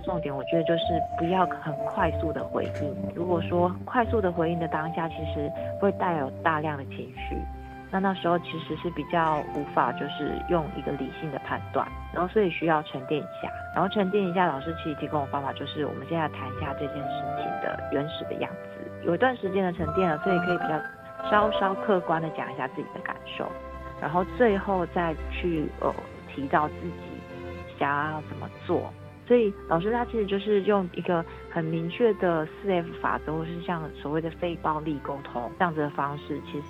重点，我觉得就是不要很快速的回应。如果说快速的回应的当下，其实会带有大量的情绪，那那时候其实是比较无法就是用一个理性的判断，然后所以需要沉淀一下，然后沉淀一下，老师其实提供的方法就是我们现在谈一下这件事情的原始的样子。有一段时间的沉淀了，所以可以比较稍稍客观的讲一下自己的感受，然后最后再去呃提到自己想要怎么做。所以老师他其实就是用一个很明确的四 F 法则，或是像所谓的非暴力沟通这样子的方式，其实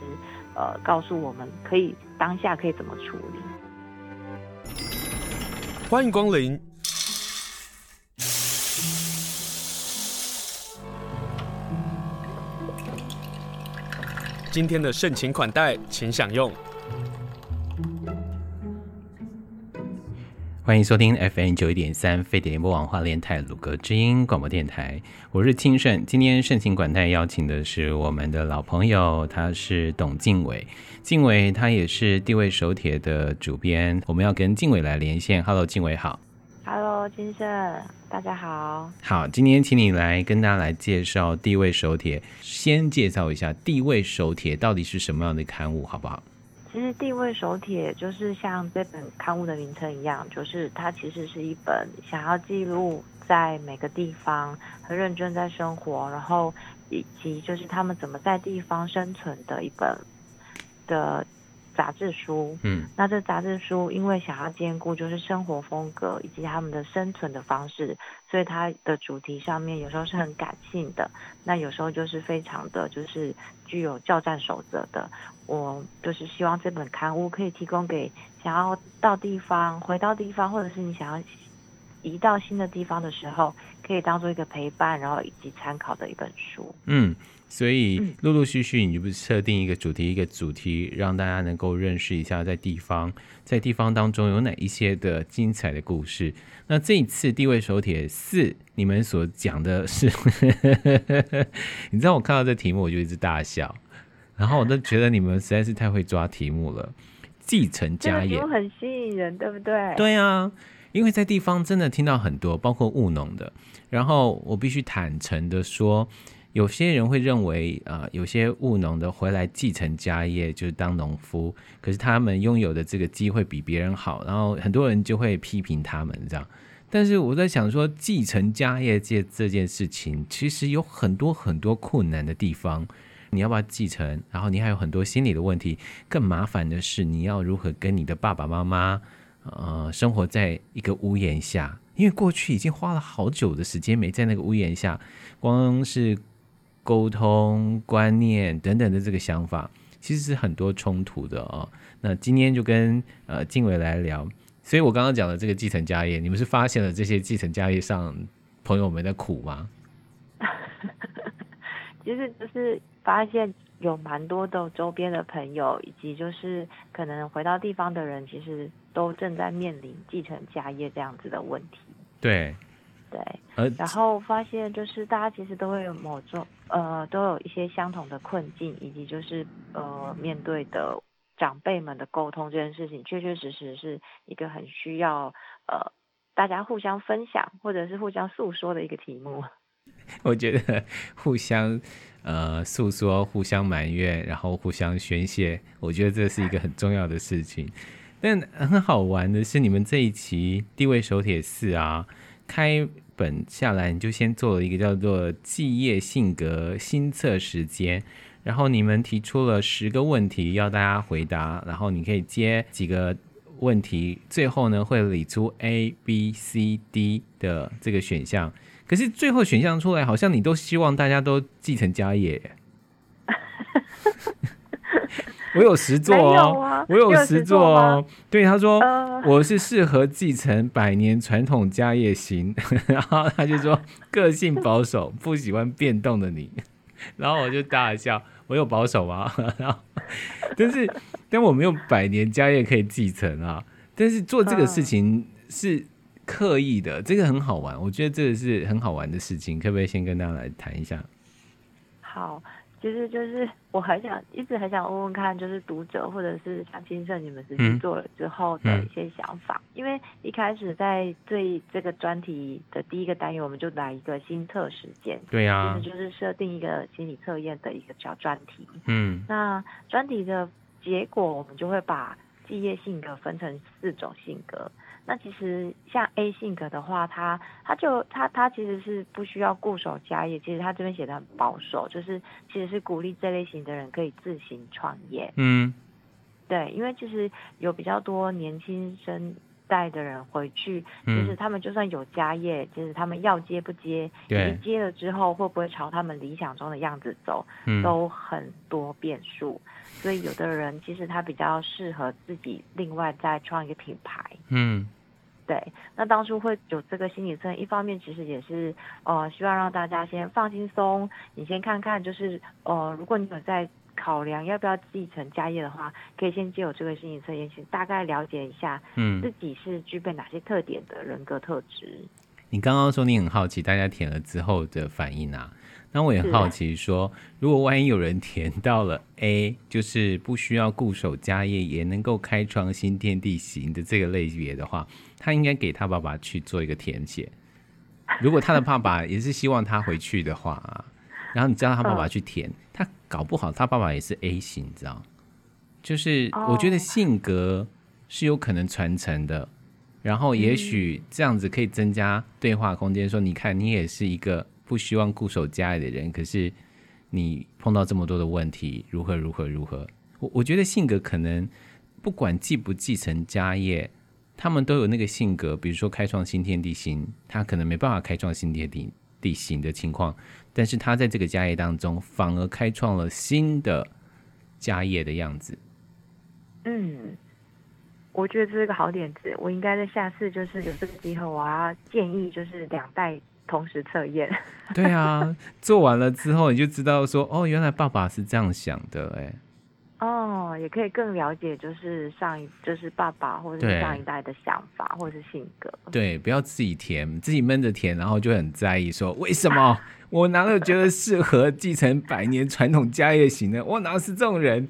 呃告诉我们可以当下可以怎么处理。欢迎光临。今天的盛情款待，请享用。欢迎收听 FM 九一点三飞碟联播网花莲泰鲁格之音广播电台，我是清盛。今天盛情款待邀请的是我们的老朋友，他是董静伟。静伟他也是地位手帖的主编，我们要跟静伟来连线。Hello，靖伟好。Hello，清盛，大家好。好，今天请你来跟大家来介绍地位手帖。先介绍一下地位手帖到底是什么样的刊物，好不好？其实地位手帖就是像这本刊物的名称一样，就是它其实是一本想要记录在每个地方很认真在生活，然后以及就是他们怎么在地方生存的一本的杂志书。嗯，那这杂志书因为想要兼顾就是生活风格以及他们的生存的方式，所以它的主题上面有时候是很感性的，那有时候就是非常的就是具有教战守则的。我就是希望这本刊物可以提供给想要到地方、回到地方，或者是你想要移到新的地方的时候，可以当做一个陪伴，然后以及参考的一本书。嗯，所以陆陆续续你就不是设定一个主题，一个主题，让大家能够认识一下在地方，在地方当中有哪一些的精彩的故事。那这一次地位手帖四，你们所讲的是，你知道我看到这题目我就一直大笑。然后我都觉得你们实在是太会抓题目了，继承家业，这个很吸引人，对不对？对啊，因为在地方真的听到很多，包括务农的。然后我必须坦诚的说，有些人会认为，呃，有些务农的回来继承家业，就是当农夫，可是他们拥有的这个机会比别人好，然后很多人就会批评他们这样。但是我在想说，继承家业这这件事情，其实有很多很多困难的地方。你要不要继承？然后你还有很多心理的问题。更麻烦的是，你要如何跟你的爸爸妈妈，呃，生活在一个屋檐下？因为过去已经花了好久的时间没在那个屋檐下，光是沟通观念等等的这个想法，其实是很多冲突的哦。那今天就跟呃靖伟来聊。所以我刚刚讲的这个继承家业，你们是发现了这些继承家业上朋友们的苦吗？其实就是。发现有蛮多的周边的朋友，以及就是可能回到地方的人，其实都正在面临继承家业这样子的问题。对，对，然后发现就是大家其实都会有某种呃，都有一些相同的困境，以及就是呃，面对的长辈们的沟通这件事情，确确实实是一个很需要呃大家互相分享或者是互相诉说的一个题目。我觉得互相。呃，诉说、互相埋怨，然后互相宣泄，我觉得这是一个很重要的事情。但很好玩的是，你们这一期地位手帖四啊，开本下来你就先做了一个叫做“记业性格心测时间”，然后你们提出了十个问题要大家回答，然后你可以接几个问题，最后呢会理出 A、B、C、D 的这个选项。可是最后选项出来，好像你都希望大家都继承家业。我有实作哦，啊、我有实作哦。对，他说、呃、我是适合继承百年传统家业型，然后他就说个性保守，不喜欢变动的你。然后我就大笑，我有保守吗？然后，但是但我没有百年家业可以继承啊。但是做这个事情是。刻意的，这个很好玩，我觉得这个是很好玩的事情，可不可以先跟大家来谈一下？好，其实就是我很想一直很想问问看，就是读者或者是像金圣你们实际做了之后的一些想法。嗯嗯、因为一开始在对这个专题的第一个单元，我们就来一个心测时间，对呀、啊，就是设定一个心理测验的一个小专题。嗯，那专题的结果，我们就会把记业性格分成四种性格。那其实像 A 性格的话，他他就他他其实是不需要固守家业，其实他这边写的很保守，就是其实是鼓励这类型的人可以自行创业。嗯，对，因为其实有比较多年轻生代的人回去，就是他们就算有家业，就是他们要接不接，对，接了之后会不会朝他们理想中的样子走，嗯，都很多变数。所以有的人其实他比较适合自己另外再创一个品牌。嗯。对，那当初会有这个心理测验，一方面其实也是，呃，希望让大家先放轻松，你先看看，就是，呃，如果你有在考量要不要继承家业的话，可以先借由这个心理测验，先大概了解一下，嗯，自己是具备哪些特点的人格特质。你刚刚说你很好奇大家填了之后的反应啊。那我也很好奇说，如果万一有人填到了 A，就是不需要固守家业，也能够开创新天地型的这个类别的话，他应该给他爸爸去做一个填写。如果他的爸爸也是希望他回去的话啊，然后你知道他爸爸 去填，他搞不好他爸爸也是 A 型，你知道？就是我觉得性格是有可能传承的，然后也许这样子可以增加对话空间。说你看，你也是一个。不希望固守家里的人，可是你碰到这么多的问题，如何如何如何？我我觉得性格可能不管继不继承家业，他们都有那个性格。比如说开创新天地型，他可能没办法开创新天地地型的情况，但是他在这个家业当中，反而开创了新的家业的样子。嗯，我觉得这是个好点子。我应该在下次就是有这个机会，我要建议就是两代。同时测验，对啊，做完了之后你就知道说，哦，原来爸爸是这样想的，哎，哦，也可以更了解，就是上一就是爸爸或者是上一代的想法或者是性格，对，不要自己填，自己闷着填，然后就很在意说，为什么我哪有觉得适合继承百年传统家业型的，我哪是这种人？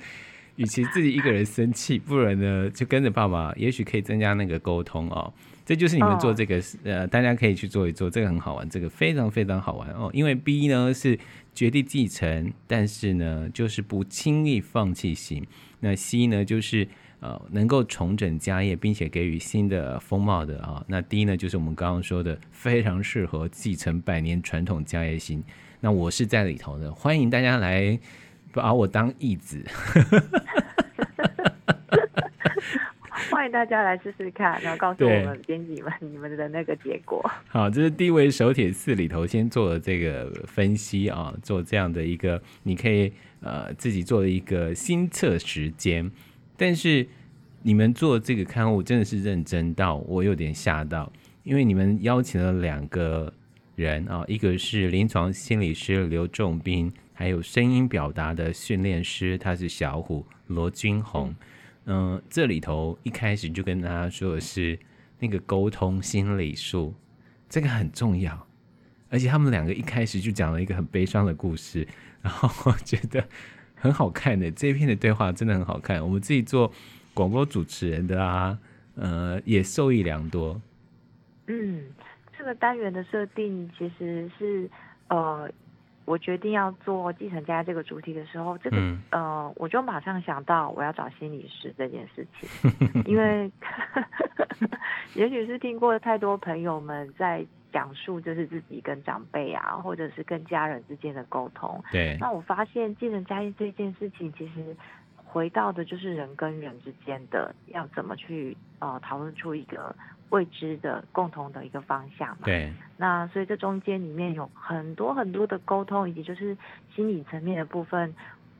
与其自己一个人生气，不然呢，就跟着爸爸，也许可以增加那个沟通哦。这就是你们做这个，呃，大家可以去做一做，这个很好玩，这个非常非常好玩哦。因为 B 呢是绝地继承，但是呢就是不轻易放弃型。那 C 呢就是呃能够重整家业，并且给予新的风貌的啊。那 D 呢就是我们刚刚说的非常适合继承百年传统家业型。那我是在里头的，欢迎大家来把我当义子。欢迎大家来试试看，然后告诉我们编辑们你们的那个结果。好，这是第一位手铁四里头先做的这个分析啊，做这样的一个，你可以呃自己做的一个心测时间。但是你们做这个刊物真的是认真到我有点吓到，因为你们邀请了两个人啊，一个是临床心理师刘仲斌，还有声音表达的训练师，他是小虎罗君红。嗯嗯，这里头一开始就跟大家说的是那个沟通心理术，这个很重要。而且他们两个一开始就讲了一个很悲伤的故事，然后我觉得很好看的这一篇的对话真的很好看。我们自己做广播主持人的啊，呃，也受益良多。嗯，这个单元的设定其实是呃。我决定要做继承家这个主题的时候，这个、嗯、呃，我就马上想到我要找心理师这件事情，因为 也许是听过太多朋友们在讲述，就是自己跟长辈啊，或者是跟家人之间的沟通。对。那我发现继承家业这件事情，其实回到的就是人跟人之间的要怎么去呃讨论出一个。未知的共同的一个方向嘛，对。那所以这中间里面有很多很多的沟通，以及就是心理层面的部分，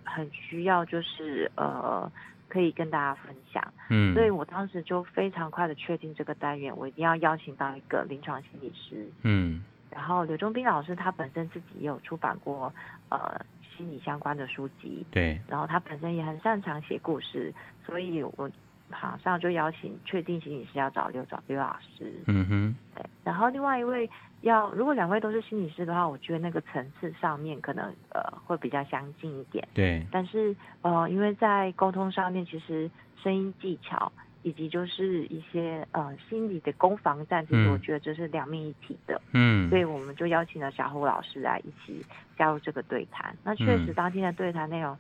很需要就是呃可以跟大家分享。嗯。所以我当时就非常快的确定这个单元，我一定要邀请到一个临床心理师。嗯。然后刘忠斌老师他本身自己也有出版过呃心理相关的书籍。对。然后他本身也很擅长写故事，所以我。马上就邀请确定心理师要找刘找刘老师。嗯哼，对。然后另外一位要，如果两位都是心理师的话，我觉得那个层次上面可能呃会比较相近一点。对。但是呃，因为在沟通上面，其实声音技巧。以及就是一些呃心理的攻防战，其实我觉得这是两面一体的。嗯，所以我们就邀请了小虎老师来一起加入这个对谈。那确实当天的对谈内容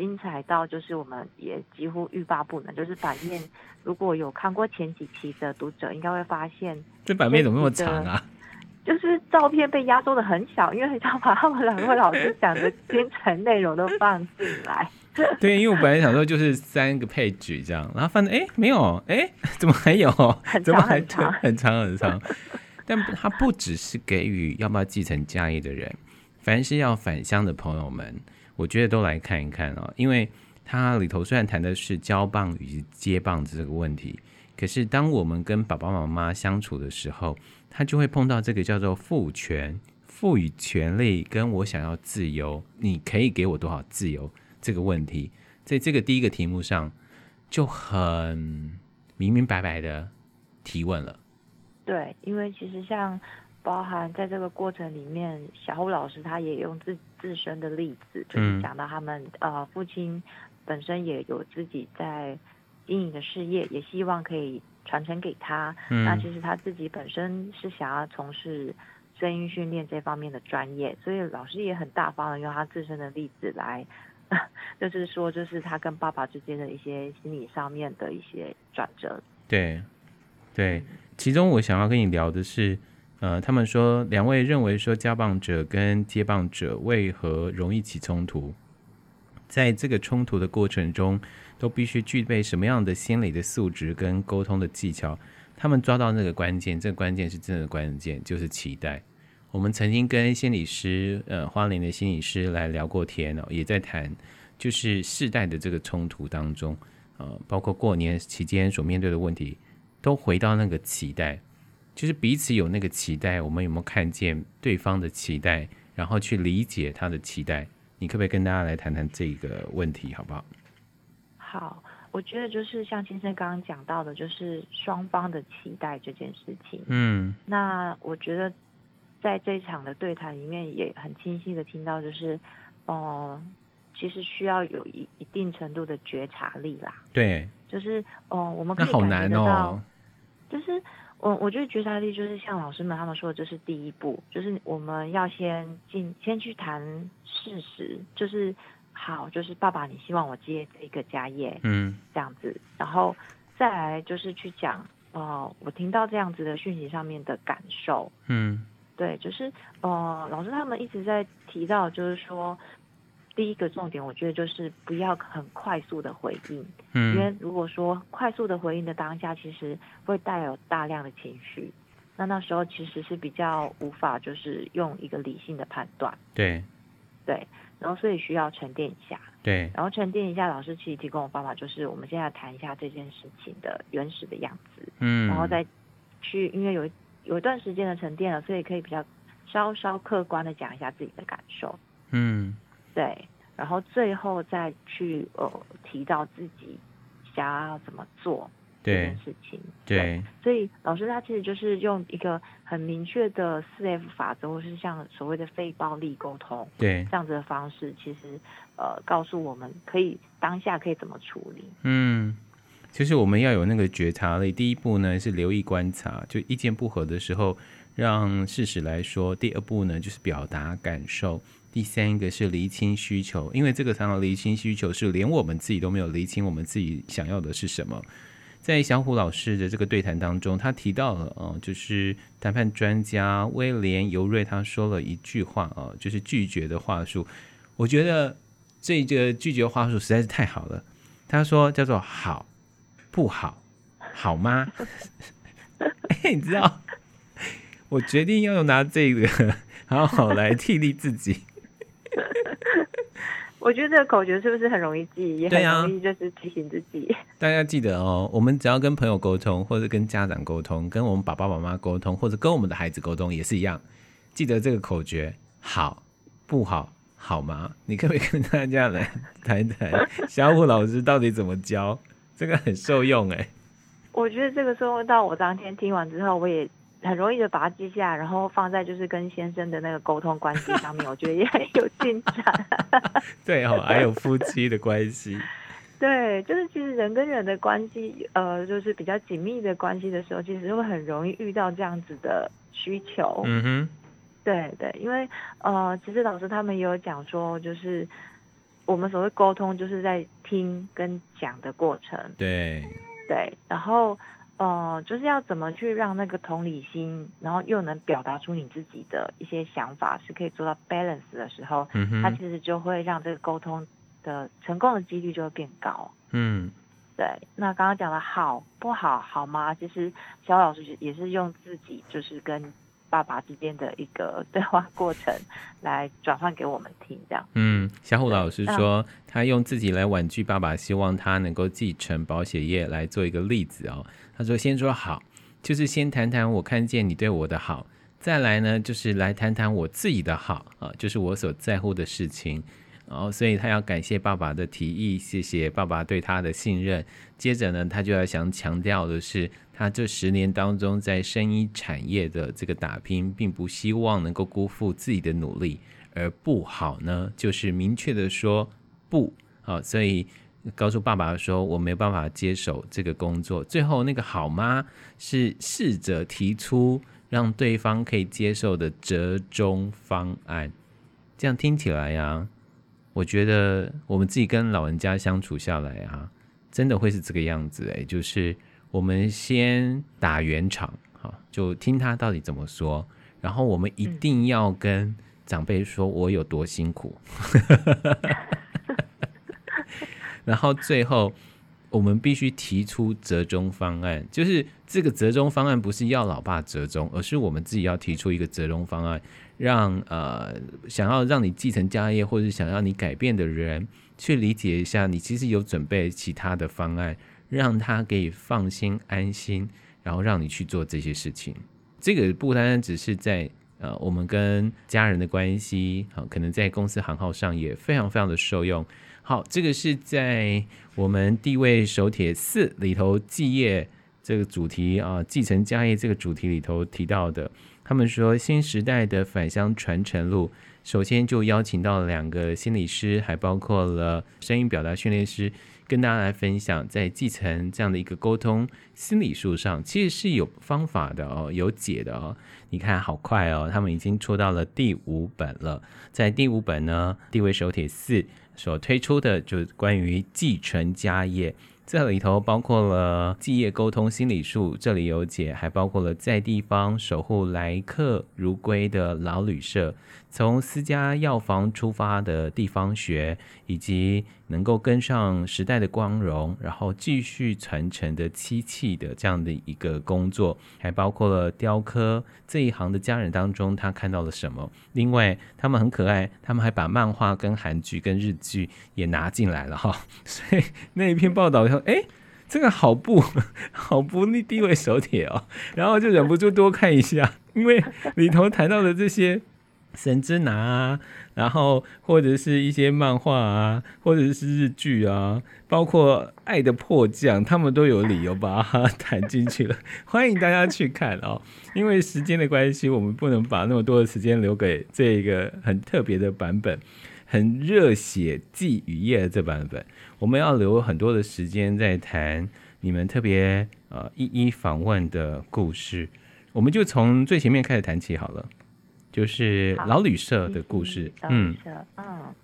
精彩到，就是我们也几乎欲罢不能。就是版面 如果有看过前几期的读者，应该会发现这版面怎么那么长啊？就是照片被压缩的很小，因为很想把他们两位老师讲的精彩内容都放进来。对，因为我本来想说就是三个配角这样，然后发现哎没有，哎 怎么还有？怎么还长很长很长？但他不只是给予要不要继承家业的人，凡是要返乡的朋友们，我觉得都来看一看哦，因为他里头虽然谈的是交棒与接棒这个问题，可是当我们跟爸爸妈妈相处的时候，他就会碰到这个叫做赋权、赋予权利，跟我想要自由，你可以给我多少自由？这个问题，在这个第一个题目上就很明明白白的提问了。对，因为其实像包含在这个过程里面，小虎老师他也用自己自身的例子，就是讲到他们、嗯、呃父亲本身也有自己在经营的事业，也希望可以传承给他。嗯、那其实他自己本身是想要从事声音训练这方面的专业，所以老师也很大方的用他自身的例子来。就是说，就是他跟爸爸之间的一些心理上面的一些转折。对，对，其中我想要跟你聊的是，呃，他们说两位认为说交棒者跟接棒者为何容易起冲突？在这个冲突的过程中，都必须具备什么样的心理的素质跟沟通的技巧？他们抓到那个关键，这个关键是真的关键，就是期待。我们曾经跟心理师，呃，花莲的心理师来聊过天哦，也在谈，就是世代的这个冲突当中，呃，包括过年期间所面对的问题，都回到那个期待，就是彼此有那个期待，我们有没有看见对方的期待，然后去理解他的期待？你可不可以跟大家来谈谈这个问题，好不好？好，我觉得就是像先生刚刚讲到的，就是双方的期待这件事情。嗯，那我觉得。在这一场的对谈里面，也很清晰的听到，就是，哦、呃，其实需要有一一定程度的觉察力啦。对，就是，哦、呃，我们可以感觉得到，哦、就是，我我觉得觉察力就是像老师们他们说的，这是第一步，就是我们要先进，先去谈事实，就是好，就是爸爸，你希望我接这个家业，嗯，这样子，然后再来就是去讲，哦、呃，我听到这样子的讯息上面的感受，嗯。对，就是呃，老师他们一直在提到，就是说，第一个重点，我觉得就是不要很快速的回应，嗯，因为如果说快速的回应的当下，其实会带有大量的情绪，那那时候其实是比较无法就是用一个理性的判断，对，对，然后所以需要沉淀一下，对，然后沉淀一下，老师其实提供的方法就是，我们现在谈一下这件事情的原始的样子，嗯，然后再去，因为有。有一段时间的沉淀了，所以可以比较稍稍客观的讲一下自己的感受。嗯，对，然后最后再去呃提到自己想要怎么做这件事情。对，对，所以老师他其实就是用一个很明确的四 F 法则，或是像所谓的非暴力沟通，对这样子的方式，其实呃告诉我们可以当下可以怎么处理。嗯。就是我们要有那个觉察力。第一步呢是留意观察，就意见不合的时候让事实来说。第二步呢就是表达感受。第三个是厘清需求，因为这个常常厘清需求是连我们自己都没有厘清我们自己想要的是什么。在小虎老师的这个对谈当中，他提到了啊，就是谈判专家威廉尤瑞他说了一句话啊，就是拒绝的话术。我觉得这个拒绝话术实在是太好了。他说叫做好。不好，好吗？欸、你知道，我决定要拿这个好好来替励自己。我觉得这个口诀是不是很容易记？也很容易就是提醒自己。大家记得哦，我们只要跟朋友沟通，或者跟家长沟通，跟我们爸爸妈妈沟通，或者跟我们的孩子沟通，也是一样。记得这个口诀：好，不好，好吗？你可不可以跟大家来谈谈小虎老师到底怎么教？这个很受用哎。我觉得这个受用到我当天听完之后，我也很容易的把它记下来，然后放在就是跟先生的那个沟通关系上面，我觉得也很有进展。对哦，还有夫妻的关系。对，就是其实人跟人的关系，呃，就是比较紧密的关系的时候，其实会很容易遇到这样子的需求。嗯哼，对对，因为呃，其实老师他们也有讲说，就是我们所谓沟通，就是在听跟讲的过程。对对，然后呃，就是要怎么去让那个同理心，然后又能表达出你自己的一些想法，是可以做到 balance 的时候，嗯哼，它其实就会让这个沟通。的成功的几率就会变高。嗯，对。那刚刚讲的好不好，好吗？其实小老师也是用自己就是跟爸爸之间的一个对话过程来转换给我们听，这样。嗯，小虎老师说他用自己来婉拒爸爸，希望他能够继承保险业来做一个例子哦。他说：“先说好，就是先谈谈我看见你对我的好，再来呢，就是来谈谈我自己的好啊，就是我所在乎的事情。”然后，所以他要感谢爸爸的提议，谢谢爸爸对他的信任。接着呢，他就要想强调的是，他这十年当中在生医产业的这个打拼，并不希望能够辜负自己的努力。而不好呢，就是明确的说不。好，所以告诉爸爸说，我没办法接手这个工作。最后那个好妈？是试着提出让对方可以接受的折中方案。这样听起来呀。我觉得我们自己跟老人家相处下来啊，真的会是这个样子哎，就是我们先打圆场，哈，就听他到底怎么说，然后我们一定要跟长辈说我有多辛苦，然后最后我们必须提出折中方案，就是这个折中方案不是要老爸折中，而是我们自己要提出一个折中方案。让呃想要让你继承家业或者想要你改变的人去理解一下，你其实有准备其他的方案，让他可以放心安心，然后让你去做这些事情。这个不单单只是在呃我们跟家人的关系，好，可能在公司行号上也非常非常的受用。好，这个是在我们地位手帖四里头继业这个主题啊，继承家业这个主题里头提到的。他们说，新时代的返乡传承路，首先就邀请到了两个心理师，还包括了声音表达训练师，跟大家来分享，在继承这样的一个沟通心理术上，其实是有方法的哦，有解的哦。你看，好快哦，他们已经出到了第五本了。在第五本呢，地位手帖四所推出的，就关于继承家业。这里头包括了继业沟通心理术，这里有解，还包括了在地方守护来客如归的老旅社，从私家药房出发的地方学，以及能够跟上时代的光荣，然后继续传承的漆器的这样的一个工作，还包括了雕刻这一行的家人当中，他看到了什么？另外，他们很可爱，他们还把漫画、跟韩剧、跟日剧也拿进来了哈，所以那一篇报道以后。哎，这个好不好不地位手帖哦，然后就忍不住多看一下，因为里头谈到的这些神之拿啊，然后或者是一些漫画啊，或者是日剧啊，包括《爱的迫降》，他们都有理由把它 谈进去了。欢迎大家去看哦，因为时间的关系，我们不能把那么多的时间留给这个很特别的版本。很热血继与业的这版本，我们要留很多的时间在谈你们特别呃一一访问的故事，我们就从最前面开始谈起好了，就是老旅社的故事。嗯，嗯，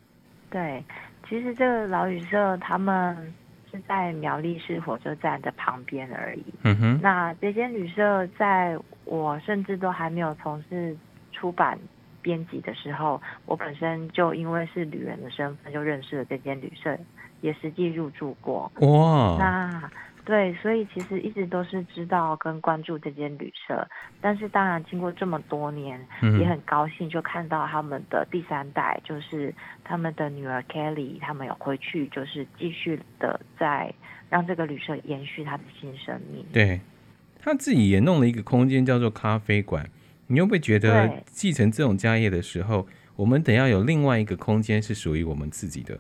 对，其实这个老旅社他们是在苗栗市火车站的旁边而已。嗯哼，那这间旅社在我甚至都还没有从事出版。编辑的时候，我本身就因为是旅人的身份，就认识了这间旅社，也实际入住过。哇，那对，所以其实一直都是知道跟关注这间旅社，但是当然经过这么多年，嗯、也很高兴就看到他们的第三代，就是他们的女儿 Kelly，他们有回去，就是继续的在让这个旅社延续他的新生命。对，他自己也弄了一个空间，叫做咖啡馆。你会不会觉得继承这种家业的时候，我们得要有另外一个空间是属于我们自己的？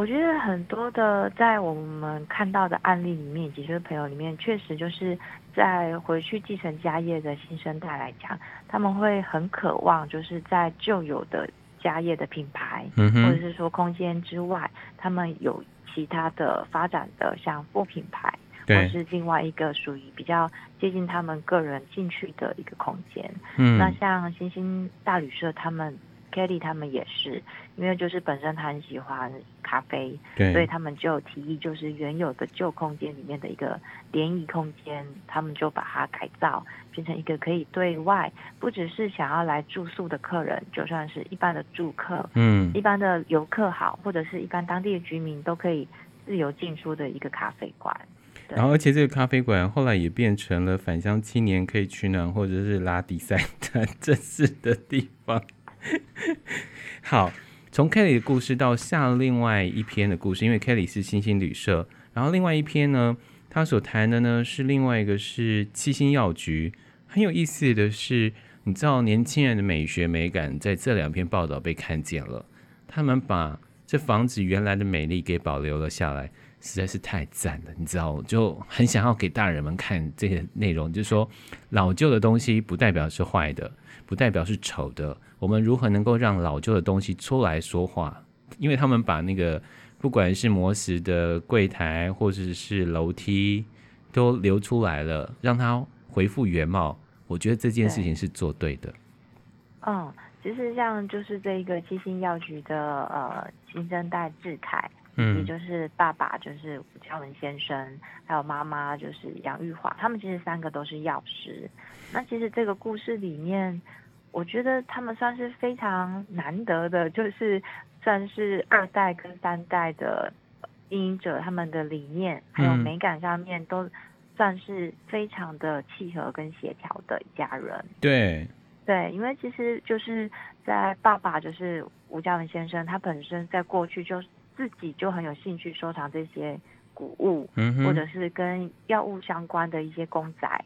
我觉得很多的在我们看到的案例里面，以及就是朋友里面，确实就是在回去继承家业的新生代来讲，他们会很渴望，就是在旧有的家业的品牌，嗯、或者是说空间之外，他们有其他的发展的，像副品牌，或是另外一个属于比较接近他们个人兴趣的一个空间。嗯，那像星星大旅社他们。Kelly 他们也是，因为就是本身他很喜欢咖啡，对，所以他们就提议，就是原有的旧空间里面的一个联谊空间，他们就把它改造，变成一个可以对外，不只是想要来住宿的客人，就算是一般的住客，嗯，一般的游客好，或者是一般当地的居民都可以自由进出的一个咖啡馆。然后，而且这个咖啡馆后来也变成了返乡青年可以取暖或者是拉迪赛的 正式的地方。好，从 Kelly 的故事到下另外一篇的故事，因为 Kelly 是星星旅社，然后另外一篇呢，他所谈的呢是另外一个是七星药局。很有意思的是，你知道年轻人的美学美感在这两篇报道被看见了，他们把这房子原来的美丽给保留了下来，实在是太赞了。你知道，就很想要给大人们看这个内容，就是说老旧的东西不代表是坏的。不代表是丑的。我们如何能够让老旧的东西出来说话？因为他们把那个不管是磨石的柜台或者是楼梯都留出来了，让它恢复原貌。我觉得这件事情是做对的。嗯，其实像就是这一个七星药局的呃新生代智凯，嗯，也就是爸爸就是吴嘉文先生，还有妈妈就是杨玉华，他们其实三个都是药师。那其实这个故事里面。我觉得他们算是非常难得的，就是算是二代跟三代的经营者，他们的理念还有美感上面都算是非常的契合跟协调的一家人。对，对，因为其实就是在爸爸就是吴嘉文先生，他本身在过去就自己就很有兴趣收藏这些古物，嗯，或者是跟药物相关的一些公仔。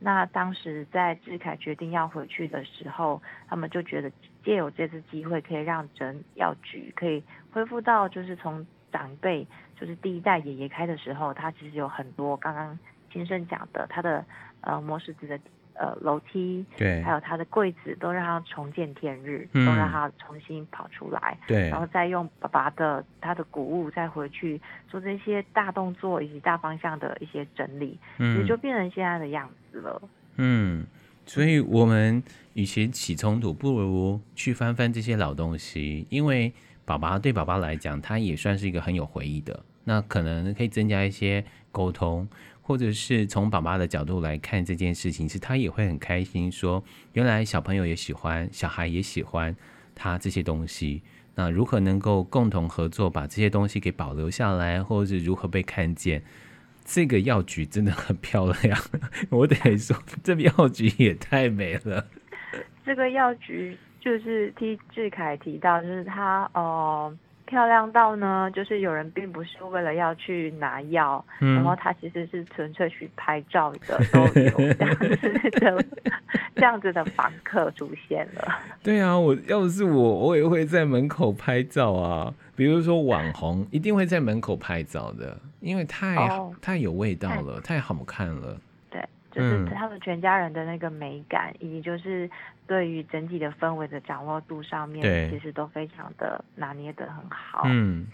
那当时在志凯决定要回去的时候，他们就觉得借有这次机会，可以让整药局可以恢复到就是从长辈，就是第一代爷爷开的时候，他其实有很多刚刚先生讲的他的呃磨石子的。呃，楼梯，对，还有他的柜子，都让他重见天日，嗯，都让他重新跑出来，对，然后再用爸爸的他的谷物再回去做这些大动作以及大方向的一些整理，嗯，也就变成现在的样子了。嗯，所以我们与其起冲突，不如去翻翻这些老东西，因为爸爸对爸爸来讲，他也算是一个很有回忆的，那可能可以增加一些沟通。或者是从爸爸的角度来看这件事情，是他也会很开心，说原来小朋友也喜欢，小孩也喜欢他这些东西。那如何能够共同合作，把这些东西给保留下来，或者是如何被看见？这个药局真的很漂亮，我得说，这个药局也太美了。这个药局就是听志凯提到，就是他哦。漂亮到呢，就是有人并不是为了要去拿药，嗯，然后他其实是纯粹去拍照的，都有这样子的这样子的访客出现了。对啊，我要是我，我也会在门口拍照啊。比如说网红一定会在门口拍照的，因为太、哦、太有味道了，太好看了。就是他们全家人的那个美感，嗯、以及就是对于整体的氛围的掌握度上面，其实都非常的拿捏的很好。嗯，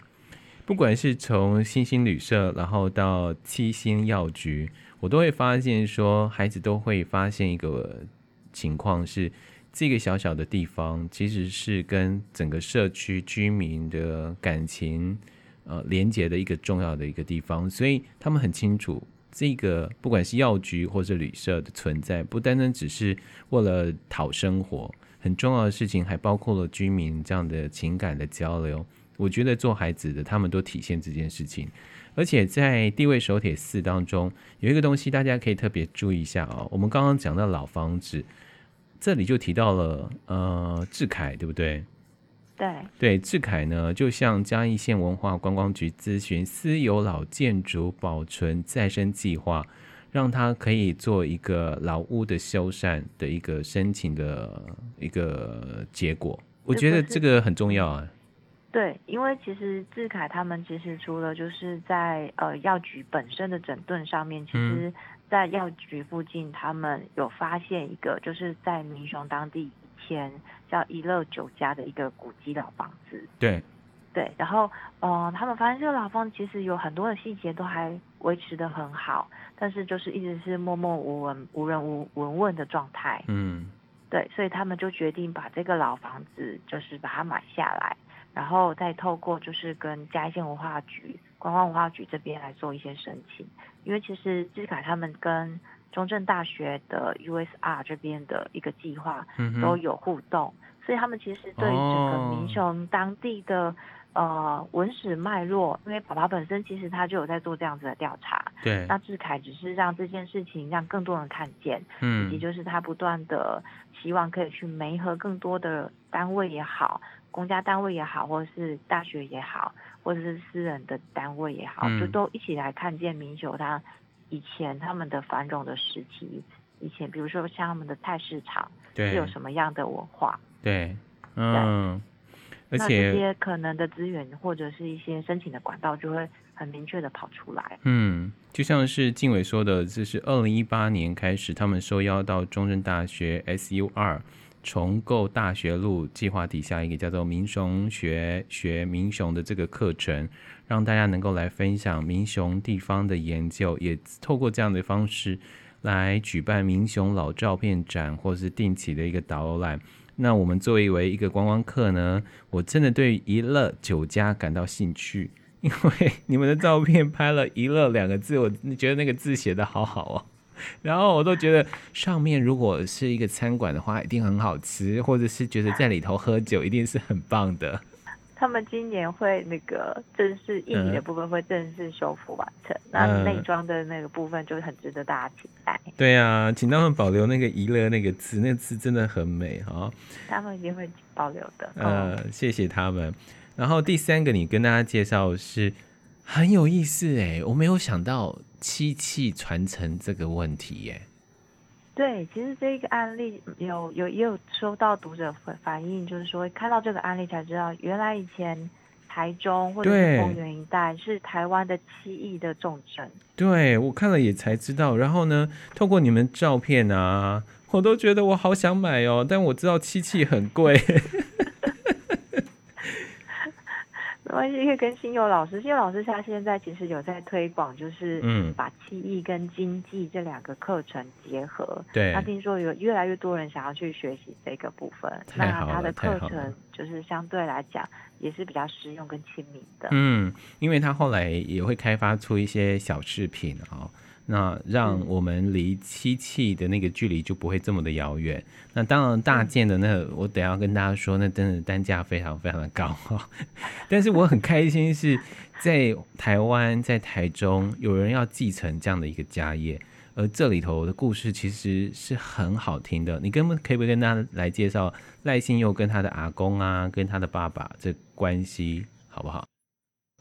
不管是从星星旅社，然后到七星药局，我都会发现说，孩子都会发现一个情况是，这个小小的地方其实是跟整个社区居民的感情呃连接的一个重要的一个地方，所以他们很清楚。这个不管是药局或者旅社的存在，不单单只是为了讨生活，很重要的事情还包括了居民这样的情感的交流。我觉得做孩子的他们都体现这件事情，而且在地位手帖四当中有一个东西，大家可以特别注意一下啊、哦。我们刚刚讲到老房子，这里就提到了呃智凯，对不对？对对，志凯呢，就向嘉义县文化观光局咨询私有老建筑保存再生计划，让他可以做一个老屋的修缮的一个申请的一个结果。我觉得这个很重要啊。对，因为其实志凯他们其实除了就是在呃药局本身的整顿上面，其实在药局附近，他们有发现一个就是在民雄当地以前叫一乐酒家的一个古迹老房子。对，对，然后呃他们发现这个老房子其实有很多的细节都还维持的很好，但是就是一直是默默无闻、无人无闻问的状态。嗯，对，所以他们就决定把这个老房子就是把它买下来。然后再透过就是跟嘉义县文化局、观光文化局这边来做一些申请，因为其实志凯他们跟中正大学的 USR 这边的一个计划都有互动，嗯、所以他们其实对整个民雄当地的、哦、呃文史脉络，因为爸爸本身其实他就有在做这样子的调查，对，那志凯只是让这件事情让更多人看见，嗯，以及就是他不断的希望可以去媒合更多的单位也好。公家单位也好，或者是大学也好，或者是私人的单位也好，嗯、就都一起来看见民雄他以前他们的繁荣的时期。以前比如说像他们的菜市场，对，是有什么样的文化？对，嗯，而且这些可能的资源或者是一些申请的管道，就会很明确的跑出来。嗯，就像是静伟说的，这是二零一八年开始，他们受邀到中正大学 SUR。重构大学路计划底下一个叫做民雄学学民雄的这个课程，让大家能够来分享民雄地方的研究，也透过这样的方式来举办民雄老照片展，或是定期的一个导览。那我们作为一个观光客呢，我真的对一乐酒家感到兴趣，因为你们的照片拍了一乐两个字，我觉得那个字写得好好哦。然后我都觉得上面如果是一个餐馆的话，一定很好吃，或者是觉得在里头喝酒一定是很棒的。他们今年会那个正式印尼的部分会正式修复完成，那、嗯、内装的那个部分就很值得大家期待。对啊，请他们保留那个“怡乐”那个字，那个字真的很美哈。他们一定会保留的。呃，谢谢他们。然后第三个，你跟大家介绍是很有意思哎，我没有想到。漆器传承这个问题耶，对，其实这个案例有有也有收到读者反反映，就是说看到这个案例才知道，原来以前台中或者是丰原一带是台湾的漆艺的重镇。对，我看了也才知道，然后呢，透过你们照片啊，我都觉得我好想买哦，但我知道漆器很贵。关系可以跟新友老师，新友老师他现在其实有在推广，就是嗯，把漆艺跟经济这两个课程结合。对，他听说有越来越多人想要去学习这个部分，那他的课程就是相对来讲也是比较实用跟亲民的。嗯，因为他后来也会开发出一些小饰品哦。那让我们离漆器的那个距离就不会这么的遥远。那当然大件的那个，我等下跟大家说，那真的单价非常非常的高哈。但是我很开心是在台湾，在台中有人要继承这样的一个家业，而这里头的故事其实是很好听的。你跟可不可以跟大家来介绍赖信佑跟他的阿公啊，跟他的爸爸这关系好不好？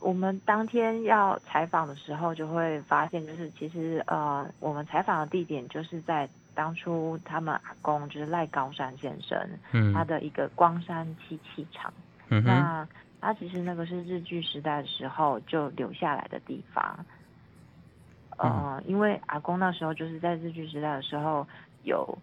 我们当天要采访的时候，就会发现，就是其实呃，我们采访的地点就是在当初他们阿公就是赖高山先生，嗯，他的一个光山漆器厂。嗯哼，那他其实那个是日据时代的时候就留下来的地方。呃，嗯，因为阿公那时候就是在日据时代的时候有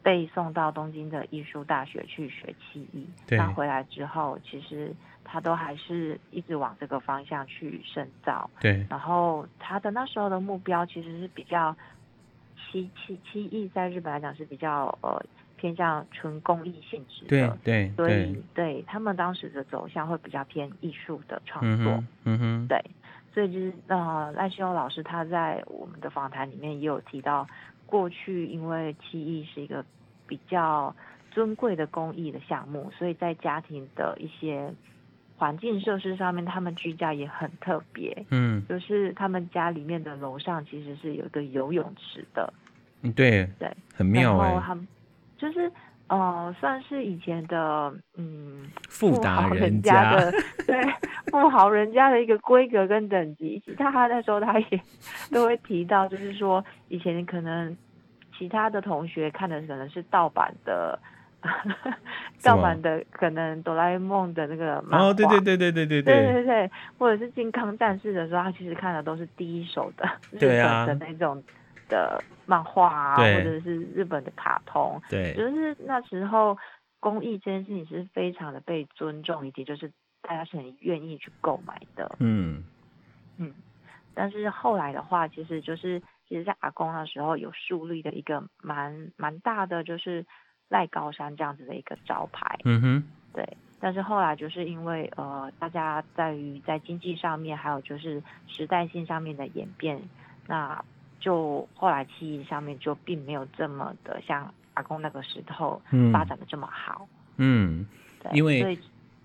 被送到东京的艺术大学去学漆艺，对，那回来之后其实。他都还是一直往这个方向去深造，对。然后他的那时候的目标其实是比较七七七亿，在日本来讲是比较呃偏向纯公益性质的，对对。所以对，他们当时的走向会比较偏艺术的创作，嗯哼，嗯哼对。所以就是呃赖希欧老师他在我们的访谈里面也有提到，过去因为七艺是一个比较尊贵的公益的项目，所以在家庭的一些。环境设施上面，他们居家也很特别，嗯，就是他们家里面的楼上其实是有一个游泳池的，嗯，对对，很妙哎，然后他们就是呃，算是以前的嗯富达人家。的，对富豪人家的一个规格跟等级。其他他那时候他也都会提到，就是说以前可能其他的同学看的可能是盗版的。盗版的可能哆啦 A 梦的那个漫画，哦，对对对对对对。对对对，或者是金刚战士的时候，他其实看的都是第一手的日本的那种的漫画啊，或者是日本的卡通，对，就是那时候公益这件事情是非常的被尊重，以及就是大家是很愿意去购买的，嗯。嗯，但是后来的话，其实就是。其实，在阿公那时候有树立的一个蛮蛮大的，就是赖高山这样子的一个招牌。嗯哼，对。但是后来就是因为呃，大家在于在经济上面，还有就是时代性上面的演变，那就后来记忆上面就并没有这么的像阿公那个时候发展的这么好。嗯，对，因为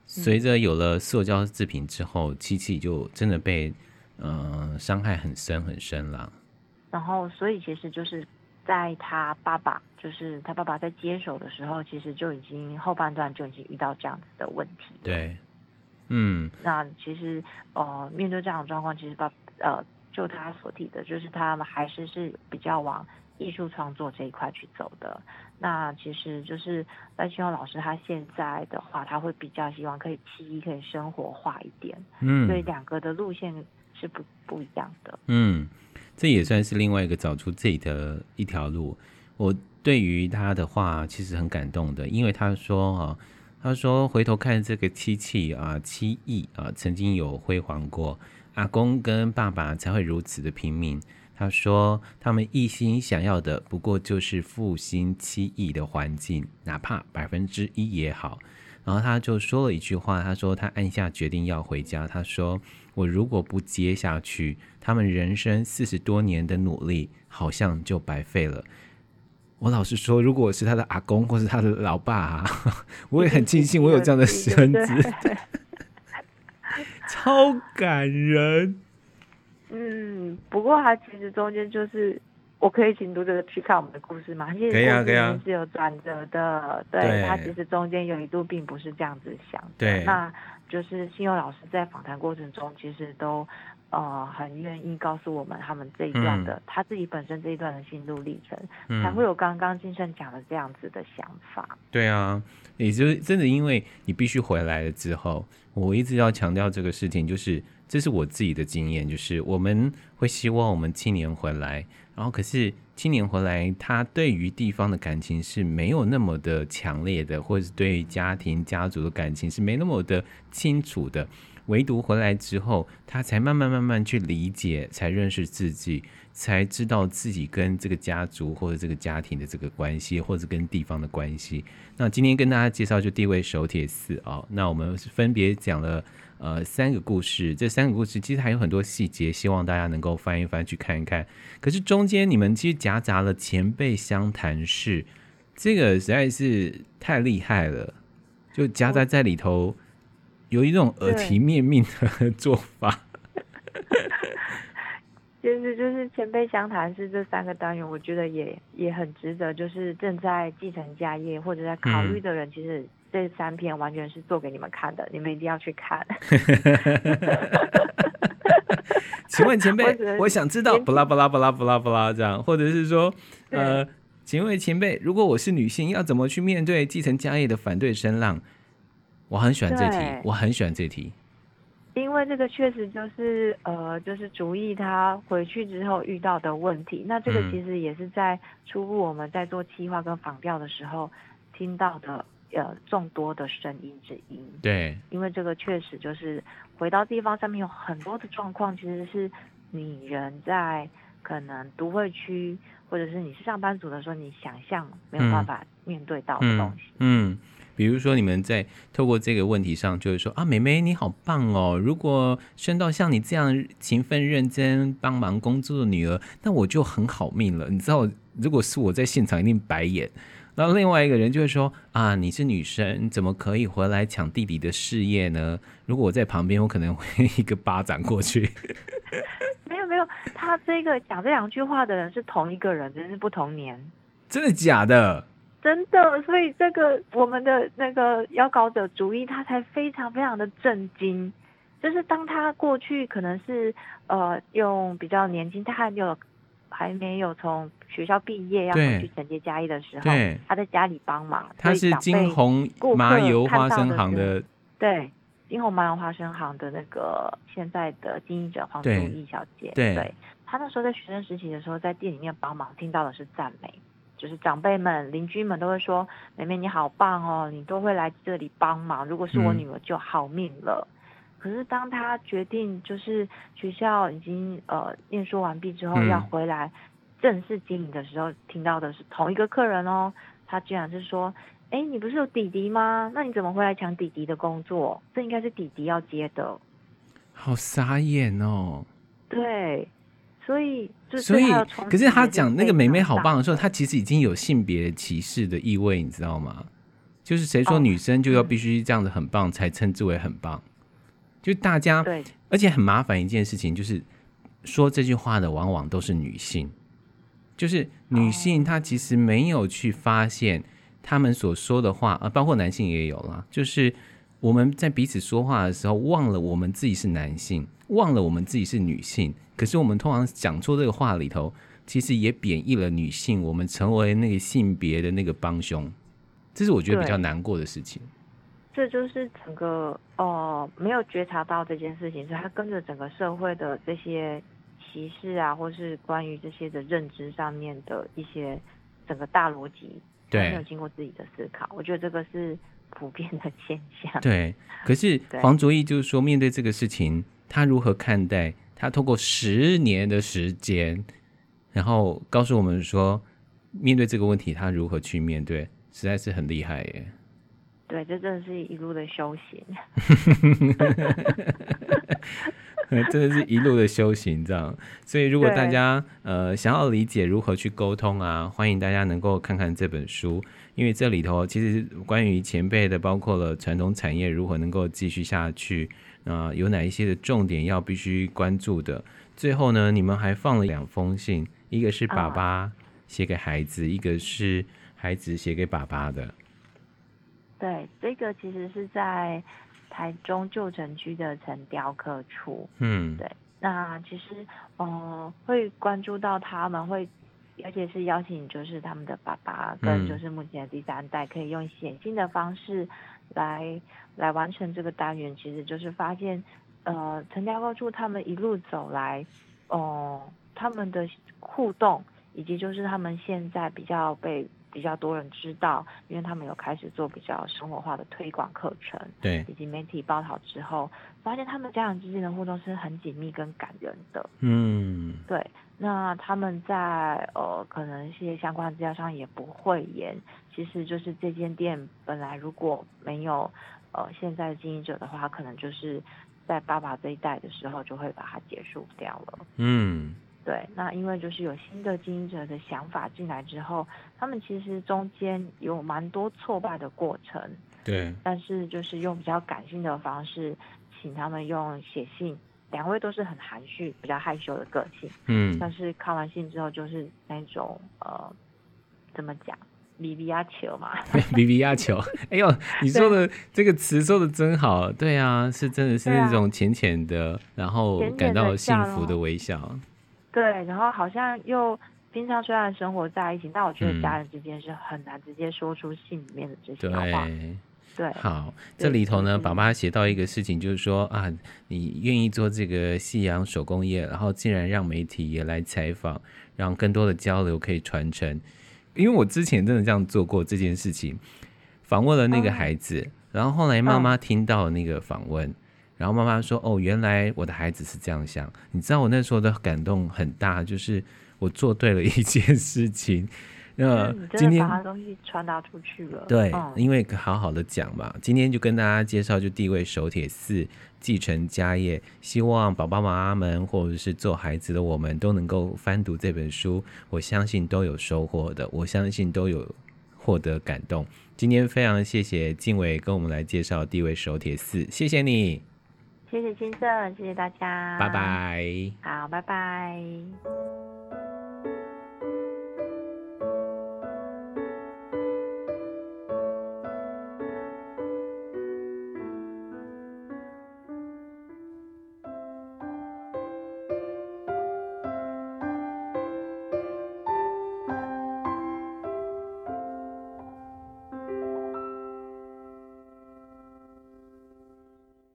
随着有了塑胶制品之后，漆器就真的被呃伤害很深很深了。然后，所以其实就是在他爸爸，就是他爸爸在接手的时候，其实就已经后半段就已经遇到这样子的问题。对，嗯。那其实呃，面对这样的状况，其实爸呃，就他所提的，就是他们还是是比较往艺术创作这一块去走的。那其实就是赖清友老师他现在的话，他会比较希望可以漆可以生活化一点。嗯。所以两个的路线是不不一样的。嗯。这也算是另外一个找出自己的一条路。我对于他的话其实很感动的，因为他说啊，他说回头看这个漆器啊，漆艺啊，曾经有辉煌过，阿公跟爸爸才会如此的拼命。他说他们一心想要的不过就是复兴漆艺的环境，哪怕百分之一也好。然后他就说了一句话，他说他按下决定要回家，他说。我如果不接下去，他们人生四十多年的努力好像就白费了。我老实说，如果我是他的阿公或是他的老爸啊，我也很庆幸我有这样的孙子，超感人。嗯，不过他其实中间就是，我可以请读者去看我们的故事吗？可以啊，可以啊，是有转折的。对，对他其实中间有一度并不是这样子想的。对，那。就是信佑老师在访谈过程中，其实都呃很愿意告诉我们他们这一段的、嗯、他自己本身这一段的心路历程，嗯、才会有刚刚金圣讲的这样子的想法。对啊，也就是真的，因为你必须回来了之后，我一直要强调这个事情，就是这是我自己的经验，就是我们会希望我们青年回来，然后可是。青年回来，他对于地方的感情是没有那么的强烈的，或者是对于家庭家族的感情是没那么的清楚的。唯独回来之后，他才慢慢慢慢去理解，才认识自己，才知道自己跟这个家族或者这个家庭的这个关系，或者跟地方的关系。那今天跟大家介绍就地位手铁四啊，那我们分别讲了。呃，三个故事，这三个故事其实还有很多细节，希望大家能够翻一翻去看一看。可是中间你们其实夹杂了前辈相谈事，这个实在是太厉害了，就夹杂在里头，有一种耳提面命的做法。就是就是前辈相谈是这三个单元，我觉得也也很值得，就是正在继承家业或者在考虑的人，嗯、其实。这三篇完全是做给你们看的，你们一定要去看。请问前辈，我想知道，不啦不啦不啦不啦不啦这样，或者是说，呃，请问前辈，如果我是女性，要怎么去面对继承家业的反对声浪？我很喜欢这题，我很喜欢这题，因为这个确实就是呃，就是主义他回去之后遇到的问题。那这个其实也是在初步我们在做企划跟访调的时候听到的。呃，众多的声音之一。对，因为这个确实就是回到地方上面有很多的状况，其实是你人在可能都会区，或者是你是上班族的时候，你想象没有办法面对到的东西。嗯，嗯，比如说你们在透过这个问题上，就是说啊，妹妹你好棒哦，如果生到像你这样勤奋认真帮忙工作的女儿，那我就很好命了。你知道，如果是我在现场，一定白眼。然后另外一个人就会说啊，你是女生，怎么可以回来抢弟弟的事业呢？如果我在旁边，我可能会 一个巴掌过去。没有没有，他这个讲这两句话的人是同一个人，只是不同年。真的假的？真的，所以这个我们的那个要搞者主义，他才非常非常的震惊。就是当他过去可能是呃用比较年轻，他还没有。还没有从学校毕业要回去承接家业的时候，他在家里帮忙。他是金鸿麻油花生行的，对，金红麻油花生行的那个现在的经营者黄祖义小姐。对，对，他那时候在学生时期的时候，在店里面帮忙，听到的是赞美，就是长辈们、邻居们都会说：“妹妹你好棒哦，你都会来这里帮忙。如果是我女儿就好命了。嗯”可是当她决定就是学校已经呃念书完毕之后要回来正式经营的时候，嗯、听到的是同一个客人哦，他居然是说：“哎，你不是有弟弟吗？那你怎么会来抢弟弟的工作？这应该是弟弟要接的。”好傻眼哦。对，所以就所以可是他讲那个美美好棒的时候，他其实已经有性别歧视的意味，你知道吗？就是谁说女生就要必须这样子很棒才称之为很棒？就大家，对，而且很麻烦一件事情，就是说这句话的往往都是女性，就是女性她其实没有去发现他们所说的话，啊，包括男性也有啦，就是我们在彼此说话的时候，忘了我们自己是男性，忘了我们自己是女性，可是我们通常讲出这个话里头，其实也贬义了女性，我们成为那个性别的那个帮凶，这是我觉得比较难过的事情。这就是整个哦、呃，没有觉察到这件事情，所以他跟着整个社会的这些歧视啊，或是关于这些的认知上面的一些整个大逻辑，对，没有经过自己的思考。我觉得这个是普遍的现象。对，可是 黄卓义就是说，面对这个事情，他如何看待？他通过十年的时间，然后告诉我们说，面对这个问题，他如何去面对，实在是很厉害耶。对，这真的是一路的修行，真的是一路的修行，这样。所以，如果大家呃想要理解如何去沟通啊，欢迎大家能够看看这本书，因为这里头其实关于前辈的，包括了传统产业如何能够继续下去啊、呃，有哪一些的重点要必须关注的。最后呢，你们还放了两封信，一个是爸爸写给孩子，哦、一个是孩子写给爸爸的。对，这个其实是在台中旧城区的城雕刻处。嗯，对，那其实嗯、呃、会关注到他们会，而且是邀请就是他们的爸爸跟就是目前的第三代，可以用写信的方式来、来完成这个单元。其实就是发现，呃，陈家高处他们一路走来，哦、他们的互动以及就是他们现在比较被。比较多人知道，因为他们有开始做比较生活化的推广课程，对，以及媒体报道之后，发现他们家长之间的互动是很紧密跟感人的。嗯，对。那他们在呃，可能一些相关资料上也不会言，其实就是这间店本来如果没有呃现在的经营者的话，可能就是在爸爸这一代的时候就会把它结束掉了。嗯。对，那因为就是有新的经营者的想法进来之后，他们其实中间有蛮多挫败的过程。对，但是就是用比较感性的方式，请他们用写信，两位都是很含蓄、比较害羞的个性。嗯，但是看完信之后，就是那种呃，怎么讲，比比亚球嘛，比比亚球。哎呦，你说的这个词说的真好。对啊，是真的是那种浅浅的，啊、然后感到幸福的微笑。对，然后好像又平常虽然生活在一起，但我觉得家人之间是很难直接说出心里面的这些话。对，对，好，这里头呢，爸爸写到一个事情，就是说啊，你愿意做这个夕阳手工业，然后竟然让媒体也来采访，让更多的交流可以传承。因为我之前真的这样做过这件事情，访问了那个孩子，嗯、然后后来妈妈听到了那个访问。嗯然后妈妈说：“哦，原来我的孩子是这样想。你知道我那时候的感动很大，就是我做对了一件事情。那今天把东西传达出去了。对，嗯、因为好好的讲嘛。今天就跟大家介绍，就地位手帖四继承家业，希望爸爸妈妈们或者是做孩子的我们都能够翻读这本书。我相信都有收获的，我相信都有获得感动。今天非常谢谢静伟跟我们来介绍地位手帖四，谢谢你。”谢谢金正，谢谢大家，拜拜。好，拜拜。